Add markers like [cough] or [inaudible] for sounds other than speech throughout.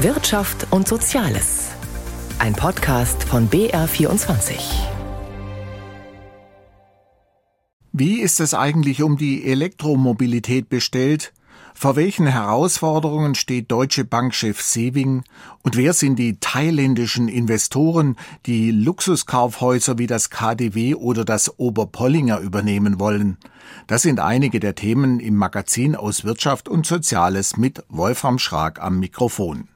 Wirtschaft und Soziales. Ein Podcast von BR24. Wie ist es eigentlich um die Elektromobilität bestellt? Vor welchen Herausforderungen steht Deutsche Bankchef Sewing und wer sind die thailändischen Investoren, die Luxuskaufhäuser wie das KDW oder das Oberpollinger übernehmen wollen? Das sind einige der Themen im Magazin aus Wirtschaft und Soziales mit Wolfram Schrag am Mikrofon.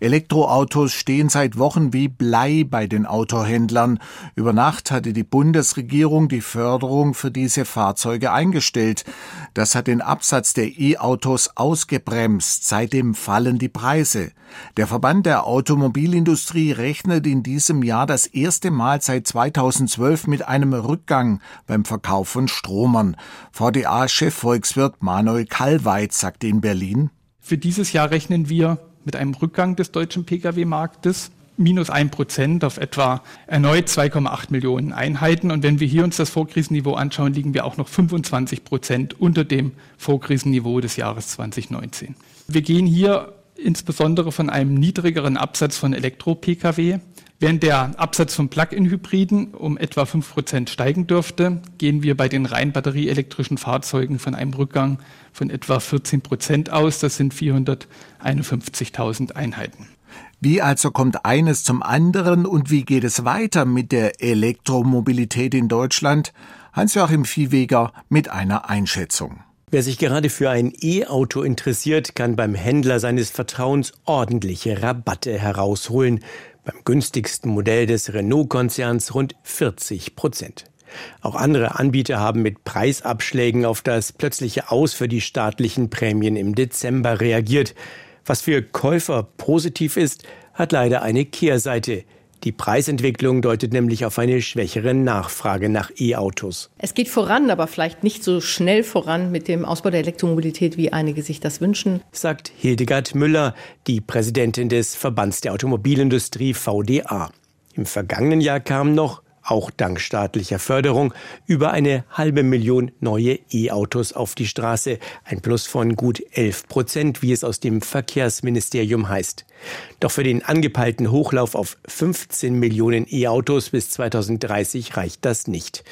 Elektroautos stehen seit Wochen wie Blei bei den Autohändlern. Über Nacht hatte die Bundesregierung die Förderung für diese Fahrzeuge eingestellt. Das hat den Absatz der E-Autos ausgebremst. Seitdem fallen die Preise. Der Verband der Automobilindustrie rechnet in diesem Jahr das erste Mal seit 2012 mit einem Rückgang beim Verkauf von Stromern. VDA-Chefvolkswirt Manuel Kallweit sagte in Berlin. Für dieses Jahr rechnen wir mit einem Rückgang des deutschen Pkw-Marktes minus ein Prozent auf etwa erneut 2,8 Millionen Einheiten. Und wenn wir hier uns das Vorkrisenniveau anschauen, liegen wir auch noch 25 Prozent unter dem Vorkrisenniveau des Jahres 2019. Wir gehen hier insbesondere von einem niedrigeren Absatz von Elektro-Pkw Während der Absatz von Plug-in-Hybriden um etwa 5% steigen dürfte, gehen wir bei den rein batterieelektrischen Fahrzeugen von einem Rückgang von etwa 14% aus. Das sind 451.000 Einheiten. Wie also kommt eines zum anderen und wie geht es weiter mit der Elektromobilität in Deutschland? Hans-Joachim Viehweger mit einer Einschätzung. Wer sich gerade für ein E-Auto interessiert, kann beim Händler seines Vertrauens ordentliche Rabatte herausholen beim günstigsten Modell des Renault-Konzerns rund 40 Prozent. Auch andere Anbieter haben mit Preisabschlägen auf das plötzliche Aus für die staatlichen Prämien im Dezember reagiert. Was für Käufer positiv ist, hat leider eine Kehrseite. Die Preisentwicklung deutet nämlich auf eine schwächere Nachfrage nach E-Autos. Es geht voran, aber vielleicht nicht so schnell voran mit dem Ausbau der Elektromobilität, wie einige sich das wünschen, sagt Hildegard Müller, die Präsidentin des Verbands der Automobilindustrie VDA. Im vergangenen Jahr kamen noch auch dank staatlicher Förderung, über eine halbe Million neue E-Autos auf die Straße, ein Plus von gut 11 Prozent, wie es aus dem Verkehrsministerium heißt. Doch für den angepeilten Hochlauf auf 15 Millionen E-Autos bis 2030 reicht das nicht.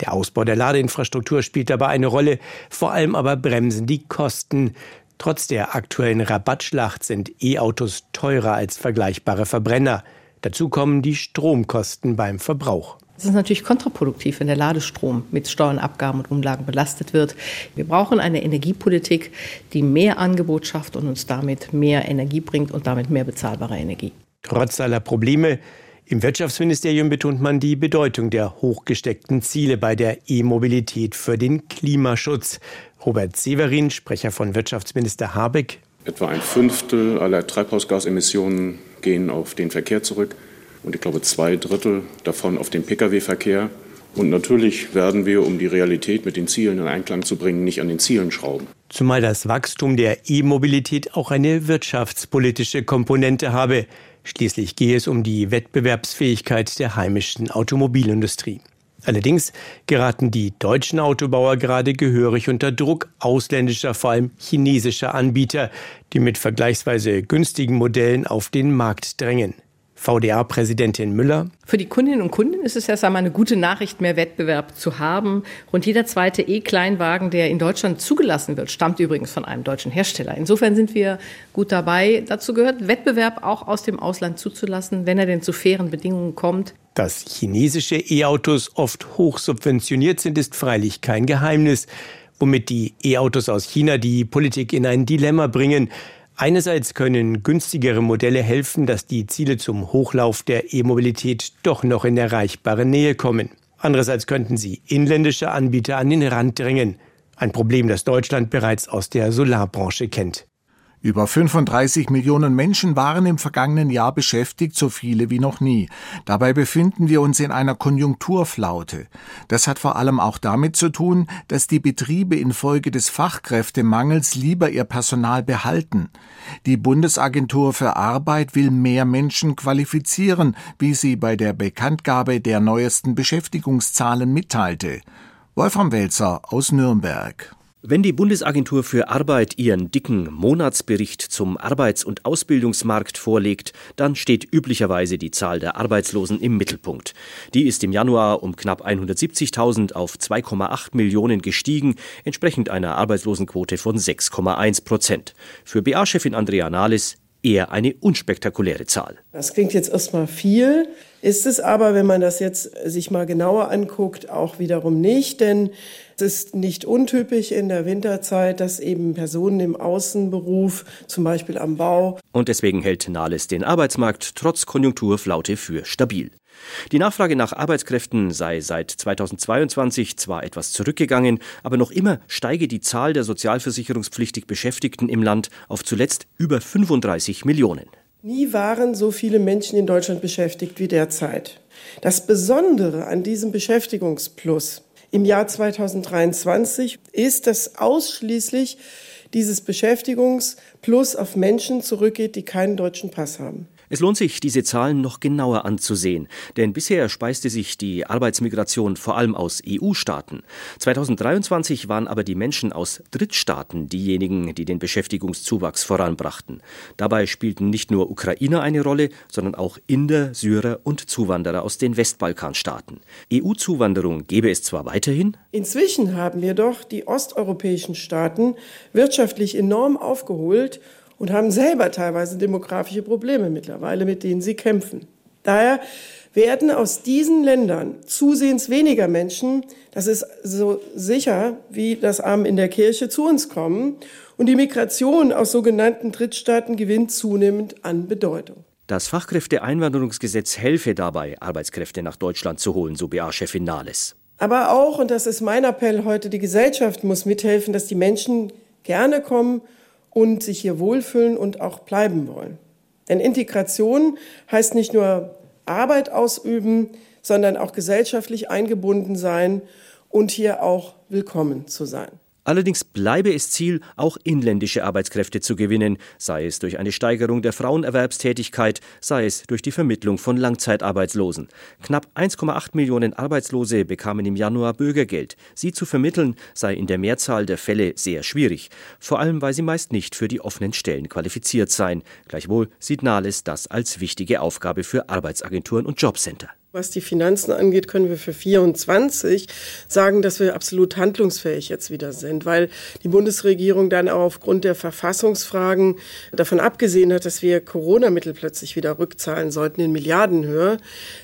Der Ausbau der Ladeinfrastruktur spielt dabei eine Rolle, vor allem aber bremsen die Kosten. Trotz der aktuellen Rabattschlacht sind E-Autos teurer als vergleichbare Verbrenner. Dazu kommen die Stromkosten beim Verbrauch. Es ist natürlich kontraproduktiv, wenn der Ladestrom mit Steuern, Abgaben und Umlagen belastet wird. Wir brauchen eine Energiepolitik, die mehr Angebot schafft und uns damit mehr Energie bringt und damit mehr bezahlbare Energie. Trotz aller Probleme im Wirtschaftsministerium betont man die Bedeutung der hochgesteckten Ziele bei der E-Mobilität für den Klimaschutz. Robert Severin, Sprecher von Wirtschaftsminister Habeck. Etwa ein Fünftel aller Treibhausgasemissionen gehen auf den Verkehr zurück und ich glaube zwei Drittel davon auf den Pkw-Verkehr. Und natürlich werden wir, um die Realität mit den Zielen in Einklang zu bringen, nicht an den Zielen schrauben. Zumal das Wachstum der E-Mobilität auch eine wirtschaftspolitische Komponente habe. Schließlich gehe es um die Wettbewerbsfähigkeit der heimischen Automobilindustrie. Allerdings geraten die deutschen Autobauer gerade gehörig unter Druck ausländischer, vor allem chinesischer Anbieter, die mit vergleichsweise günstigen Modellen auf den Markt drängen. VDA-Präsidentin Müller. Für die Kundinnen und Kunden ist es erst einmal eine gute Nachricht, mehr Wettbewerb zu haben. Rund jeder zweite E-Kleinwagen, der in Deutschland zugelassen wird, stammt übrigens von einem deutschen Hersteller. Insofern sind wir gut dabei. Dazu gehört, Wettbewerb auch aus dem Ausland zuzulassen, wenn er denn zu fairen Bedingungen kommt. Dass chinesische E-Autos oft hoch subventioniert sind, ist freilich kein Geheimnis, womit die E-Autos aus China die Politik in ein Dilemma bringen. Einerseits können günstigere Modelle helfen, dass die Ziele zum Hochlauf der E-Mobilität doch noch in erreichbare Nähe kommen. Andererseits könnten sie inländische Anbieter an den Rand drängen. Ein Problem, das Deutschland bereits aus der Solarbranche kennt. Über 35 Millionen Menschen waren im vergangenen Jahr beschäftigt, so viele wie noch nie. Dabei befinden wir uns in einer Konjunkturflaute. Das hat vor allem auch damit zu tun, dass die Betriebe infolge des Fachkräftemangels lieber ihr Personal behalten. Die Bundesagentur für Arbeit will mehr Menschen qualifizieren, wie sie bei der Bekanntgabe der neuesten Beschäftigungszahlen mitteilte. Wolfram Welzer aus Nürnberg. Wenn die Bundesagentur für Arbeit ihren dicken Monatsbericht zum Arbeits- und Ausbildungsmarkt vorlegt, dann steht üblicherweise die Zahl der Arbeitslosen im Mittelpunkt. Die ist im Januar um knapp 170.000 auf 2,8 Millionen gestiegen, entsprechend einer Arbeitslosenquote von 6,1 Prozent. Für BA-Chefin Andrea Nahles eher eine unspektakuläre Zahl. Das klingt jetzt erstmal viel, ist es aber, wenn man das jetzt sich mal genauer anguckt, auch wiederum nicht, denn es ist nicht untypisch in der Winterzeit, dass eben Personen im Außenberuf, zum Beispiel am Bau. Und deswegen hält Nahles den Arbeitsmarkt trotz Konjunkturflaute für stabil. Die Nachfrage nach Arbeitskräften sei seit 2022 zwar etwas zurückgegangen, aber noch immer steige die Zahl der sozialversicherungspflichtig Beschäftigten im Land auf zuletzt über 35 Millionen. Nie waren so viele Menschen in Deutschland beschäftigt wie derzeit. Das Besondere an diesem Beschäftigungsplus im Jahr 2023 ist, dass ausschließlich dieses Beschäftigungsplus auf Menschen zurückgeht, die keinen deutschen Pass haben. Es lohnt sich, diese Zahlen noch genauer anzusehen, denn bisher speiste sich die Arbeitsmigration vor allem aus EU-Staaten. 2023 waren aber die Menschen aus Drittstaaten diejenigen, die den Beschäftigungszuwachs voranbrachten. Dabei spielten nicht nur Ukrainer eine Rolle, sondern auch Inder, Syrer und Zuwanderer aus den Westbalkanstaaten. EU-Zuwanderung gäbe es zwar weiterhin. Inzwischen haben wir doch die osteuropäischen Staaten wirtschaftlich enorm aufgeholt und haben selber teilweise demografische Probleme mittlerweile, mit denen sie kämpfen. Daher werden aus diesen Ländern zusehends weniger Menschen, das ist so sicher wie das Arm in der Kirche, zu uns kommen. Und die Migration aus sogenannten Drittstaaten gewinnt zunehmend an Bedeutung. Das Fachkräfteeinwanderungsgesetz helfe dabei, Arbeitskräfte nach Deutschland zu holen, so BA-Chefin Nahles. Aber auch, und das ist mein Appell heute, die Gesellschaft muss mithelfen, dass die Menschen gerne kommen und sich hier wohlfühlen und auch bleiben wollen. Denn Integration heißt nicht nur Arbeit ausüben, sondern auch gesellschaftlich eingebunden sein und hier auch willkommen zu sein. Allerdings bleibe es Ziel, auch inländische Arbeitskräfte zu gewinnen, sei es durch eine Steigerung der Frauenerwerbstätigkeit, sei es durch die Vermittlung von Langzeitarbeitslosen. Knapp 1,8 Millionen Arbeitslose bekamen im Januar Bürgergeld. Sie zu vermitteln sei in der Mehrzahl der Fälle sehr schwierig, vor allem weil sie meist nicht für die offenen Stellen qualifiziert seien. Gleichwohl sieht Nahles das als wichtige Aufgabe für Arbeitsagenturen und Jobcenter. Was die Finanzen angeht, können wir für 24 sagen, dass wir absolut handlungsfähig jetzt wieder sind, weil die Bundesregierung dann auch aufgrund der Verfassungsfragen davon abgesehen hat, dass wir Corona-Mittel plötzlich wieder rückzahlen sollten in Milliardenhöhe.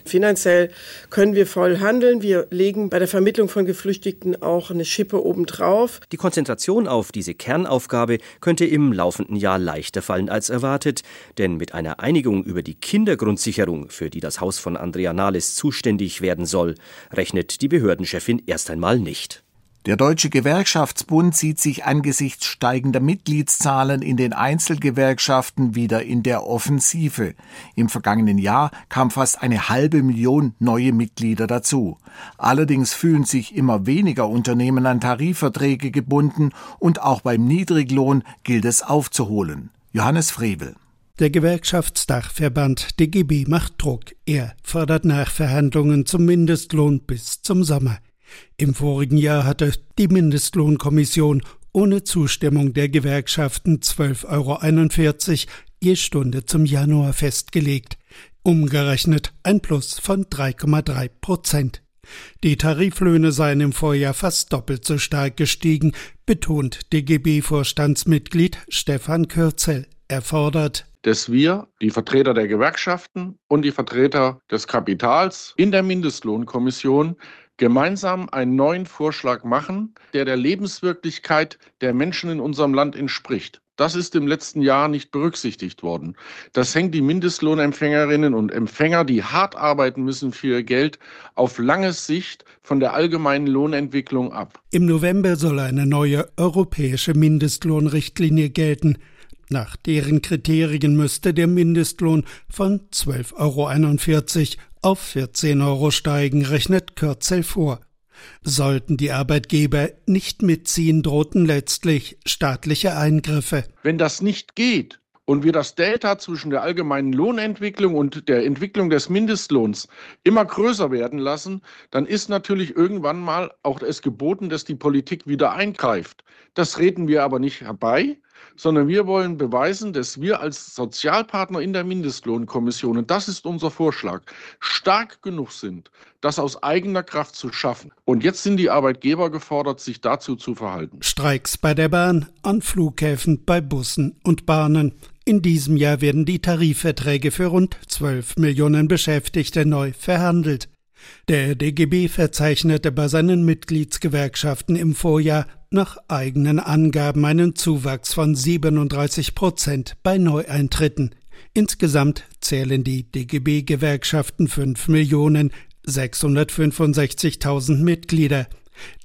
Finanziell können wir voll handeln. Wir legen bei der Vermittlung von Geflüchteten auch eine Schippe obendrauf. Die Konzentration auf diese Kernaufgabe könnte im laufenden Jahr leichter fallen als erwartet, denn mit einer Einigung über die Kindergrundsicherung, für die das Haus von Andrea Nahl alles zuständig werden soll, rechnet die Behördenchefin erst einmal nicht. Der Deutsche Gewerkschaftsbund sieht sich angesichts steigender Mitgliedszahlen in den Einzelgewerkschaften wieder in der Offensive. Im vergangenen Jahr kam fast eine halbe Million neue Mitglieder dazu. Allerdings fühlen sich immer weniger Unternehmen an Tarifverträge gebunden und auch beim Niedriglohn gilt es aufzuholen. Johannes Frevel. Der Gewerkschaftsdachverband DGB macht Druck. Er fordert Nachverhandlungen zum Mindestlohn bis zum Sommer. Im vorigen Jahr hatte die Mindestlohnkommission ohne Zustimmung der Gewerkschaften 12,41 Euro je Stunde zum Januar festgelegt. Umgerechnet ein Plus von 3,3 Prozent. Die Tariflöhne seien im Vorjahr fast doppelt so stark gestiegen, betont DGB-Vorstandsmitglied Stefan Kürzel. Er fordert dass wir, die Vertreter der Gewerkschaften und die Vertreter des Kapitals in der Mindestlohnkommission gemeinsam einen neuen Vorschlag machen, der der Lebenswirklichkeit der Menschen in unserem Land entspricht. Das ist im letzten Jahr nicht berücksichtigt worden. Das hängt die Mindestlohnempfängerinnen und Empfänger, die hart arbeiten müssen für ihr Geld, auf lange Sicht von der allgemeinen Lohnentwicklung ab. Im November soll eine neue europäische Mindestlohnrichtlinie gelten. Nach deren Kriterien müsste der Mindestlohn von 12,41 Euro auf 14 Euro steigen, rechnet Kürzel vor. Sollten die Arbeitgeber nicht mitziehen, drohten letztlich staatliche Eingriffe. Wenn das nicht geht und wir das Delta zwischen der allgemeinen Lohnentwicklung und der Entwicklung des Mindestlohns immer größer werden lassen, dann ist natürlich irgendwann mal auch es geboten, dass die Politik wieder eingreift. Das reden wir aber nicht herbei, sondern wir wollen beweisen, dass wir als Sozialpartner in der Mindestlohnkommission, und das ist unser Vorschlag, stark genug sind, das aus eigener Kraft zu schaffen. Und jetzt sind die Arbeitgeber gefordert, sich dazu zu verhalten. Streiks bei der Bahn, an Flughäfen, bei Bussen und Bahnen. In diesem Jahr werden die Tarifverträge für rund 12 Millionen Beschäftigte neu verhandelt. Der DGB verzeichnete bei seinen Mitgliedsgewerkschaften im Vorjahr nach eigenen Angaben einen Zuwachs von 37 Prozent bei Neueintritten. Insgesamt zählen die DGB-Gewerkschaften 5 Millionen 665.000 Mitglieder.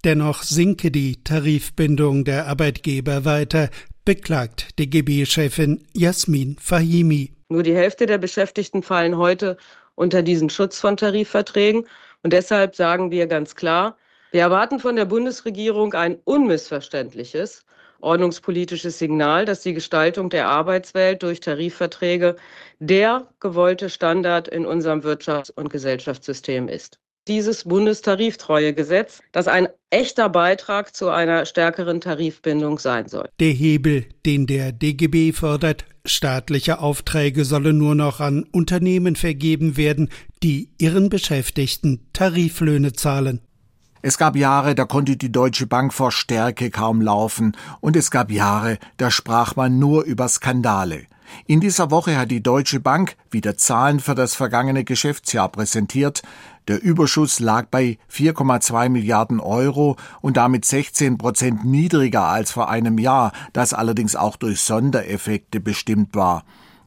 Dennoch sinke die Tarifbindung der Arbeitgeber weiter, beklagt DGB-Chefin Jasmin Fahimi. Nur die Hälfte der Beschäftigten fallen heute unter diesen Schutz von Tarifverträgen. Und deshalb sagen wir ganz klar, wir erwarten von der Bundesregierung ein unmissverständliches ordnungspolitisches Signal, dass die Gestaltung der Arbeitswelt durch Tarifverträge der gewollte Standard in unserem Wirtschafts- und Gesellschaftssystem ist dieses Bundestariftreuegesetz, das ein echter Beitrag zu einer stärkeren Tarifbindung sein soll. Der Hebel, den der DGB fördert, staatliche Aufträge sollen nur noch an Unternehmen vergeben werden, die ihren Beschäftigten Tariflöhne zahlen. Es gab Jahre, da konnte die Deutsche Bank vor Stärke kaum laufen, und es gab Jahre, da sprach man nur über Skandale. In dieser Woche hat die Deutsche Bank wieder Zahlen für das vergangene Geschäftsjahr präsentiert. Der Überschuss lag bei 4,2 Milliarden Euro und damit 16 Prozent niedriger als vor einem Jahr, das allerdings auch durch Sondereffekte bestimmt war.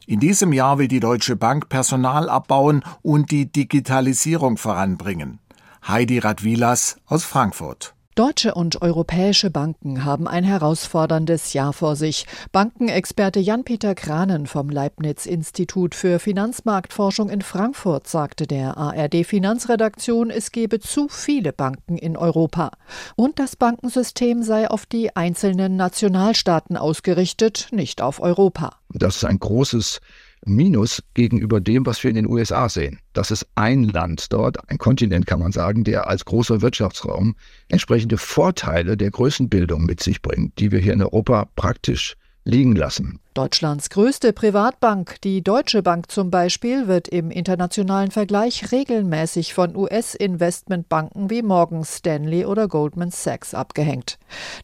In diesem Jahr will die Deutsche Bank Personal abbauen und die Digitalisierung voranbringen. Heidi Radwilas aus Frankfurt. Deutsche und europäische Banken haben ein herausforderndes Jahr vor sich. Bankenexperte Jan-Peter Kranen vom Leibniz-Institut für Finanzmarktforschung in Frankfurt sagte der ARD-Finanzredaktion, es gebe zu viele Banken in Europa. Und das Bankensystem sei auf die einzelnen Nationalstaaten ausgerichtet, nicht auf Europa. Das ist ein großes Minus gegenüber dem, was wir in den USA sehen. Das ist ein Land dort, ein Kontinent kann man sagen, der als großer Wirtschaftsraum entsprechende Vorteile der Größenbildung mit sich bringt, die wir hier in Europa praktisch liegen lassen. Deutschlands größte Privatbank, die Deutsche Bank zum Beispiel, wird im internationalen Vergleich regelmäßig von US-Investmentbanken wie Morgan Stanley oder Goldman Sachs abgehängt.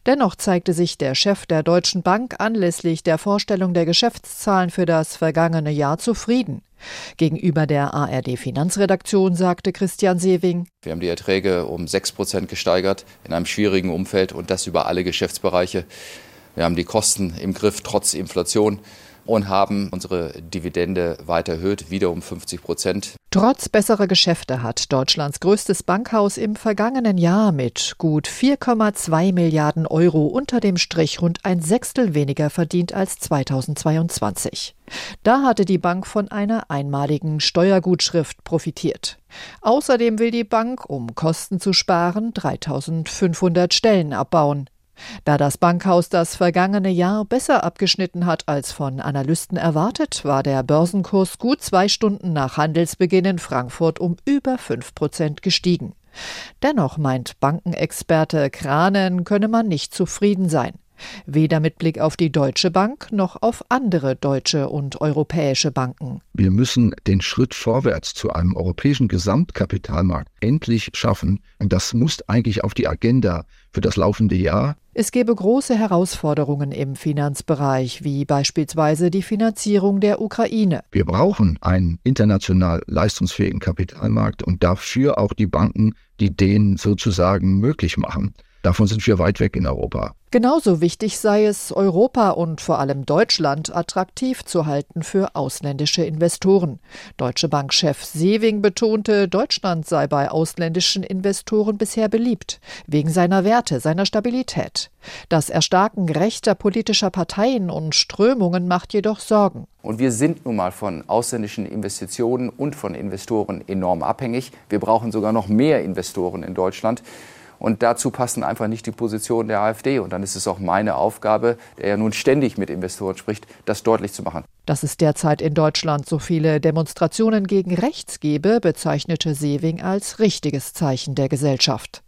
Dennoch zeigte sich der Chef der Deutschen Bank anlässlich der Vorstellung der Geschäftszahlen für das vergangene Jahr zufrieden. Gegenüber der ARD Finanzredaktion sagte Christian Sewing, Wir haben die Erträge um sechs Prozent gesteigert in einem schwierigen Umfeld und das über alle Geschäftsbereiche. Wir haben die Kosten im Griff trotz Inflation und haben unsere Dividende weiter erhöht, wieder um 50 Prozent. Trotz besserer Geschäfte hat Deutschlands größtes Bankhaus im vergangenen Jahr mit gut 4,2 Milliarden Euro unter dem Strich rund ein Sechstel weniger verdient als 2022. Da hatte die Bank von einer einmaligen Steuergutschrift profitiert. Außerdem will die Bank, um Kosten zu sparen, 3500 Stellen abbauen. Da das Bankhaus das vergangene Jahr besser abgeschnitten hat als von Analysten erwartet, war der Börsenkurs gut zwei Stunden nach Handelsbeginn in Frankfurt um über fünf Prozent gestiegen. Dennoch meint Bankenexperte Kranen, könne man nicht zufrieden sein. Weder mit Blick auf die Deutsche Bank noch auf andere deutsche und europäische Banken. Wir müssen den Schritt vorwärts zu einem europäischen Gesamtkapitalmarkt endlich schaffen. Und das muss eigentlich auf die Agenda für das laufende Jahr. Es gebe große Herausforderungen im Finanzbereich, wie beispielsweise die Finanzierung der Ukraine. Wir brauchen einen international leistungsfähigen Kapitalmarkt und dafür auch die Banken, die den sozusagen möglich machen. Davon sind wir weit weg in Europa. Genauso wichtig sei es, Europa und vor allem Deutschland attraktiv zu halten für ausländische Investoren. Deutsche Bankchef Sewing betonte, Deutschland sei bei ausländischen Investoren bisher beliebt, wegen seiner Werte, seiner Stabilität. Das Erstarken rechter politischer Parteien und Strömungen macht jedoch Sorgen. Und wir sind nun mal von ausländischen Investitionen und von Investoren enorm abhängig. Wir brauchen sogar noch mehr Investoren in Deutschland. Und dazu passen einfach nicht die Positionen der AfD. Und dann ist es auch meine Aufgabe, der ja nun ständig mit Investoren spricht, das deutlich zu machen. Dass es derzeit in Deutschland so viele Demonstrationen gegen rechts gebe, bezeichnete Sewing als richtiges Zeichen der Gesellschaft.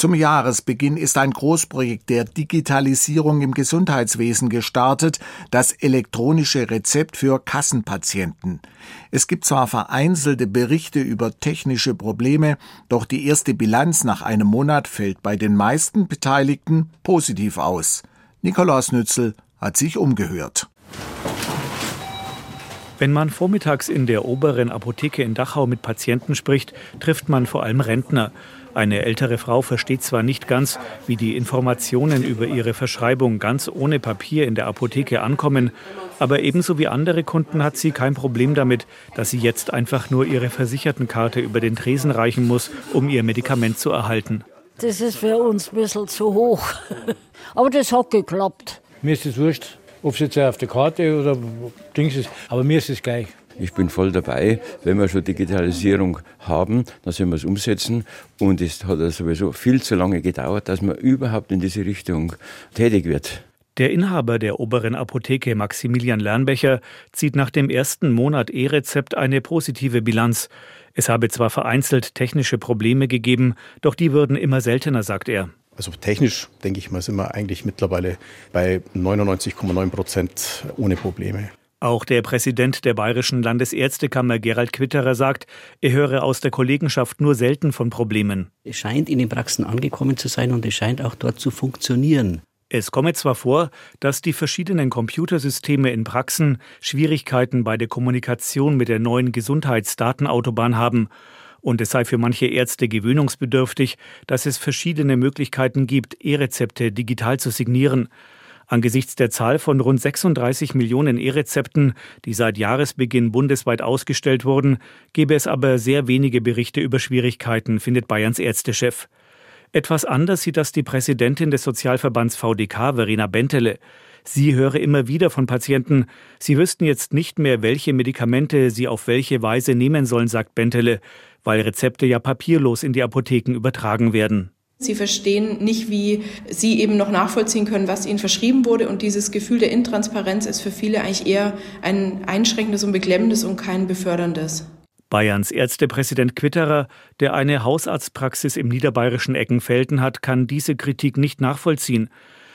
Zum Jahresbeginn ist ein Großprojekt der Digitalisierung im Gesundheitswesen gestartet, das elektronische Rezept für Kassenpatienten. Es gibt zwar vereinzelte Berichte über technische Probleme, doch die erste Bilanz nach einem Monat fällt bei den meisten Beteiligten positiv aus. Nikolaus Nützel hat sich umgehört. Wenn man vormittags in der oberen Apotheke in Dachau mit Patienten spricht, trifft man vor allem Rentner. Eine ältere Frau versteht zwar nicht ganz, wie die Informationen über ihre Verschreibung ganz ohne Papier in der Apotheke ankommen, aber ebenso wie andere Kunden hat sie kein Problem damit, dass sie jetzt einfach nur ihre Versichertenkarte über den Tresen reichen muss, um ihr Medikament zu erhalten. Das ist für uns ein bisschen zu hoch. [laughs] Aber das hat geklappt. Mir ist es wurscht, ob es jetzt auf der Karte oder Dings ist, aber mir ist es gleich. Ich bin voll dabei. Wenn wir schon Digitalisierung haben, dann sollen wir es umsetzen. Und es hat sowieso viel zu lange gedauert, dass man überhaupt in diese Richtung tätig wird. Der Inhaber der oberen Apotheke Maximilian Lernbecher zieht nach dem ersten Monat E-Rezept eine positive Bilanz. Es habe zwar vereinzelt technische Probleme gegeben, doch die würden immer seltener, sagt er. Also technisch, denke ich mal, sind wir eigentlich mittlerweile bei 99,9 Prozent ohne Probleme. Auch der Präsident der Bayerischen Landesärztekammer Gerald Quitterer sagt, er höre aus der Kollegenschaft nur selten von Problemen. Es scheint in den Praxen angekommen zu sein und es scheint auch dort zu funktionieren. Es komme zwar vor, dass die verschiedenen Computersysteme in Praxen Schwierigkeiten bei der Kommunikation mit der neuen Gesundheitsdatenautobahn haben, und es sei für manche Ärzte gewöhnungsbedürftig, dass es verschiedene Möglichkeiten gibt, E-Rezepte digital zu signieren. Angesichts der Zahl von rund 36 Millionen E-Rezepten, die seit Jahresbeginn bundesweit ausgestellt wurden, gäbe es aber sehr wenige Berichte über Schwierigkeiten, findet Bayerns Ärztechef. Etwas anders sieht das die Präsidentin des Sozialverbands VDK, Verena Bentele. Sie höre immer wieder von Patienten, sie wüssten jetzt nicht mehr, welche Medikamente sie auf welche Weise nehmen sollen, sagt Bentele, weil Rezepte ja papierlos in die Apotheken übertragen werden. Sie verstehen nicht, wie Sie eben noch nachvollziehen können, was Ihnen verschrieben wurde. Und dieses Gefühl der Intransparenz ist für viele eigentlich eher ein einschränkendes und beklemmendes und kein beförderndes. Bayerns Ärztepräsident Quitterer, der eine Hausarztpraxis im niederbayerischen Eckenfelden hat, kann diese Kritik nicht nachvollziehen.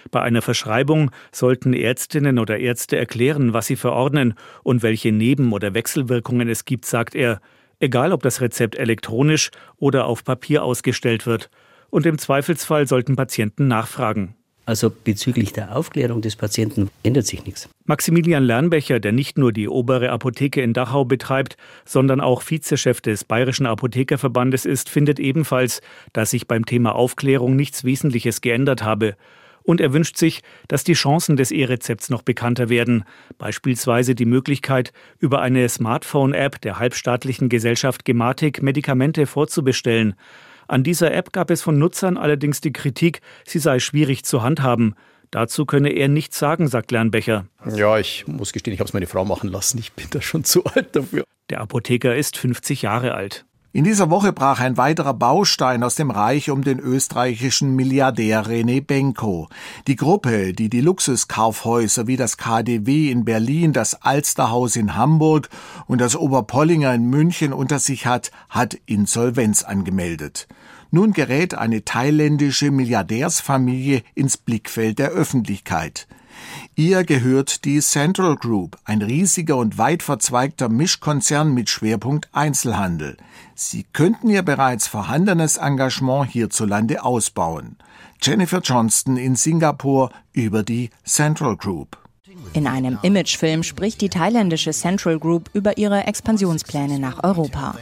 Bei einer Verschreibung sollten Ärztinnen oder Ärzte erklären, was sie verordnen und welche Neben- oder Wechselwirkungen es gibt, sagt er, egal ob das Rezept elektronisch oder auf Papier ausgestellt wird und im Zweifelsfall sollten Patienten nachfragen. Also bezüglich der Aufklärung des Patienten ändert sich nichts. Maximilian Lernbecher, der nicht nur die obere Apotheke in Dachau betreibt, sondern auch Vizechef des Bayerischen Apothekerverbandes ist, findet ebenfalls, dass sich beim Thema Aufklärung nichts Wesentliches geändert habe. Und er wünscht sich, dass die Chancen des E-Rezepts noch bekannter werden. Beispielsweise die Möglichkeit, über eine Smartphone-App der halbstaatlichen Gesellschaft Gematik Medikamente vorzubestellen. An dieser App gab es von Nutzern allerdings die Kritik, sie sei schwierig zu handhaben. Dazu könne er nichts sagen, sagt Lernbecher. Ja, ich muss gestehen, ich habe es meine Frau machen lassen. Ich bin da schon [laughs] zu alt dafür. Der Apotheker ist 50 Jahre alt. In dieser Woche brach ein weiterer Baustein aus dem Reich um den österreichischen Milliardär René Benko. Die Gruppe, die die Luxuskaufhäuser wie das KDW in Berlin, das Alsterhaus in Hamburg und das Oberpollinger in München unter sich hat, hat Insolvenz angemeldet. Nun gerät eine thailändische Milliardärsfamilie ins Blickfeld der Öffentlichkeit. Ihr gehört die Central Group, ein riesiger und weit verzweigter Mischkonzern mit Schwerpunkt Einzelhandel. Sie könnten ihr bereits vorhandenes Engagement hierzulande ausbauen. Jennifer Johnston in Singapur über die Central Group. In einem Imagefilm spricht die thailändische Central Group über ihre Expansionspläne nach Europa.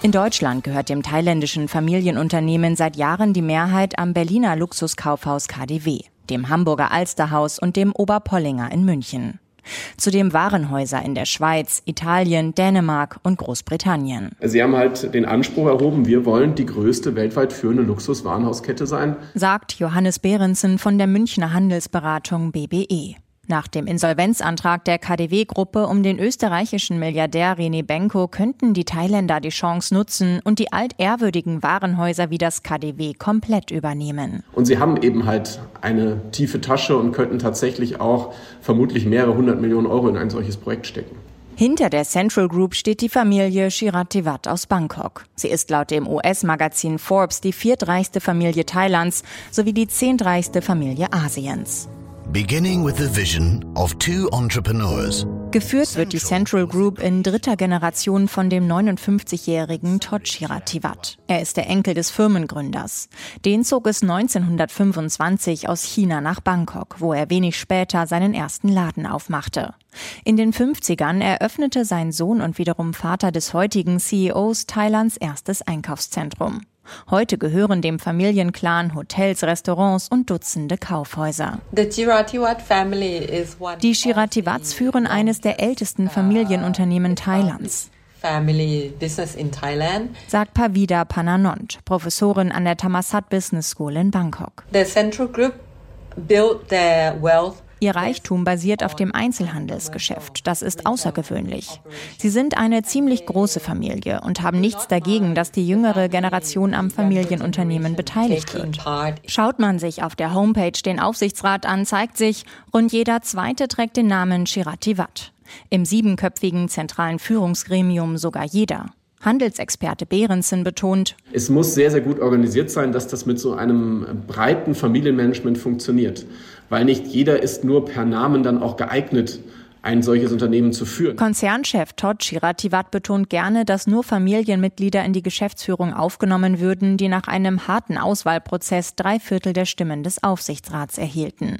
In Deutschland gehört dem thailändischen Familienunternehmen seit Jahren die Mehrheit am Berliner Luxuskaufhaus KDW, dem Hamburger Alsterhaus und dem Oberpollinger in München. Zudem Warenhäuser in der Schweiz, Italien, Dänemark und Großbritannien. Sie haben halt den Anspruch erhoben, wir wollen die größte weltweit führende Luxuswarenhauskette sein, sagt Johannes Behrensen von der Münchner Handelsberatung BBE. Nach dem Insolvenzantrag der KDW-Gruppe um den österreichischen Milliardär René Benko könnten die Thailänder die Chance nutzen und die altehrwürdigen Warenhäuser wie das KDW komplett übernehmen. Und sie haben eben halt eine tiefe Tasche und könnten tatsächlich auch vermutlich mehrere hundert Millionen Euro in ein solches Projekt stecken. Hinter der Central Group steht die Familie Shiratiwat aus Bangkok. Sie ist laut dem US-Magazin Forbes die viertreichste Familie Thailands sowie die zehntreichste Familie Asiens. Beginning with the vision of two entrepreneurs. Geführt wird die Central Group in dritter Generation von dem 59-jährigen Todd Shiratiwat. Er ist der Enkel des Firmengründers. Den zog es 1925 aus China nach Bangkok, wo er wenig später seinen ersten Laden aufmachte. In den 50ern eröffnete sein Sohn und wiederum Vater des heutigen CEOs Thailands erstes Einkaufszentrum. Heute gehören dem Familienclan Hotels, Restaurants und Dutzende Kaufhäuser. Die Shiratiwats führen eines der ältesten Familienunternehmen Thailands. Sagt Pavida Pananont, Professorin an der Thammasat Business School in Bangkok. The Central Group built their wealth Ihr Reichtum basiert auf dem Einzelhandelsgeschäft. Das ist außergewöhnlich. Sie sind eine ziemlich große Familie und haben nichts dagegen, dass die jüngere Generation am Familienunternehmen beteiligt wird. Schaut man sich auf der Homepage den Aufsichtsrat an, zeigt sich, rund jeder zweite trägt den Namen Shiratiwat. Im siebenköpfigen zentralen Führungsgremium sogar jeder. Handelsexperte Behrensen betont, es muss sehr, sehr gut organisiert sein, dass das mit so einem breiten Familienmanagement funktioniert weil nicht jeder ist nur per Namen dann auch geeignet, ein solches Unternehmen zu führen. Konzernchef Todd Shiratiwat betont gerne, dass nur Familienmitglieder in die Geschäftsführung aufgenommen würden, die nach einem harten Auswahlprozess drei Viertel der Stimmen des Aufsichtsrats erhielten.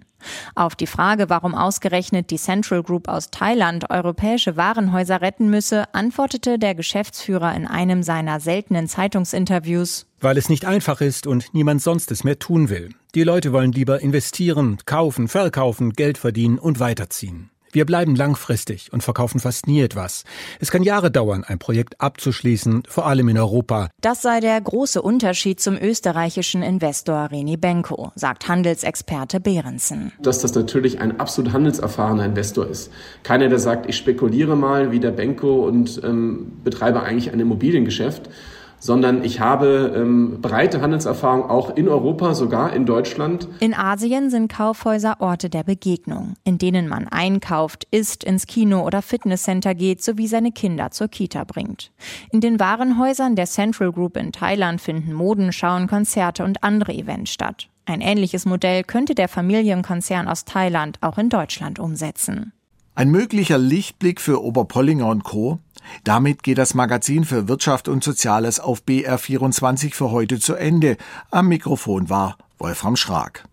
Auf die Frage, warum ausgerechnet die Central Group aus Thailand europäische Warenhäuser retten müsse, antwortete der Geschäftsführer in einem seiner seltenen Zeitungsinterviews Weil es nicht einfach ist und niemand sonst es mehr tun will. Die Leute wollen lieber investieren, kaufen, verkaufen, Geld verdienen und weiterziehen. Wir bleiben langfristig und verkaufen fast nie etwas. Es kann Jahre dauern, ein Projekt abzuschließen, vor allem in Europa. Das sei der große Unterschied zum österreichischen Investor Reni Benko, sagt Handelsexperte Behrensen. Dass das natürlich ein absolut handelserfahrener Investor ist. Keiner, der sagt, ich spekuliere mal wie der Benko und ähm, betreibe eigentlich ein Immobiliengeschäft sondern ich habe ähm, breite Handelserfahrung auch in Europa, sogar in Deutschland. In Asien sind Kaufhäuser Orte der Begegnung, in denen man einkauft, isst, ins Kino oder Fitnesscenter geht sowie seine Kinder zur Kita bringt. In den Warenhäusern der Central Group in Thailand finden Modenschauen, Konzerte und andere Events statt. Ein ähnliches Modell könnte der Familienkonzern aus Thailand auch in Deutschland umsetzen. Ein möglicher Lichtblick für Oberpollinger und Co. Damit geht das Magazin für Wirtschaft und Soziales auf BR24 für heute zu Ende. Am Mikrofon war Wolfram Schrag.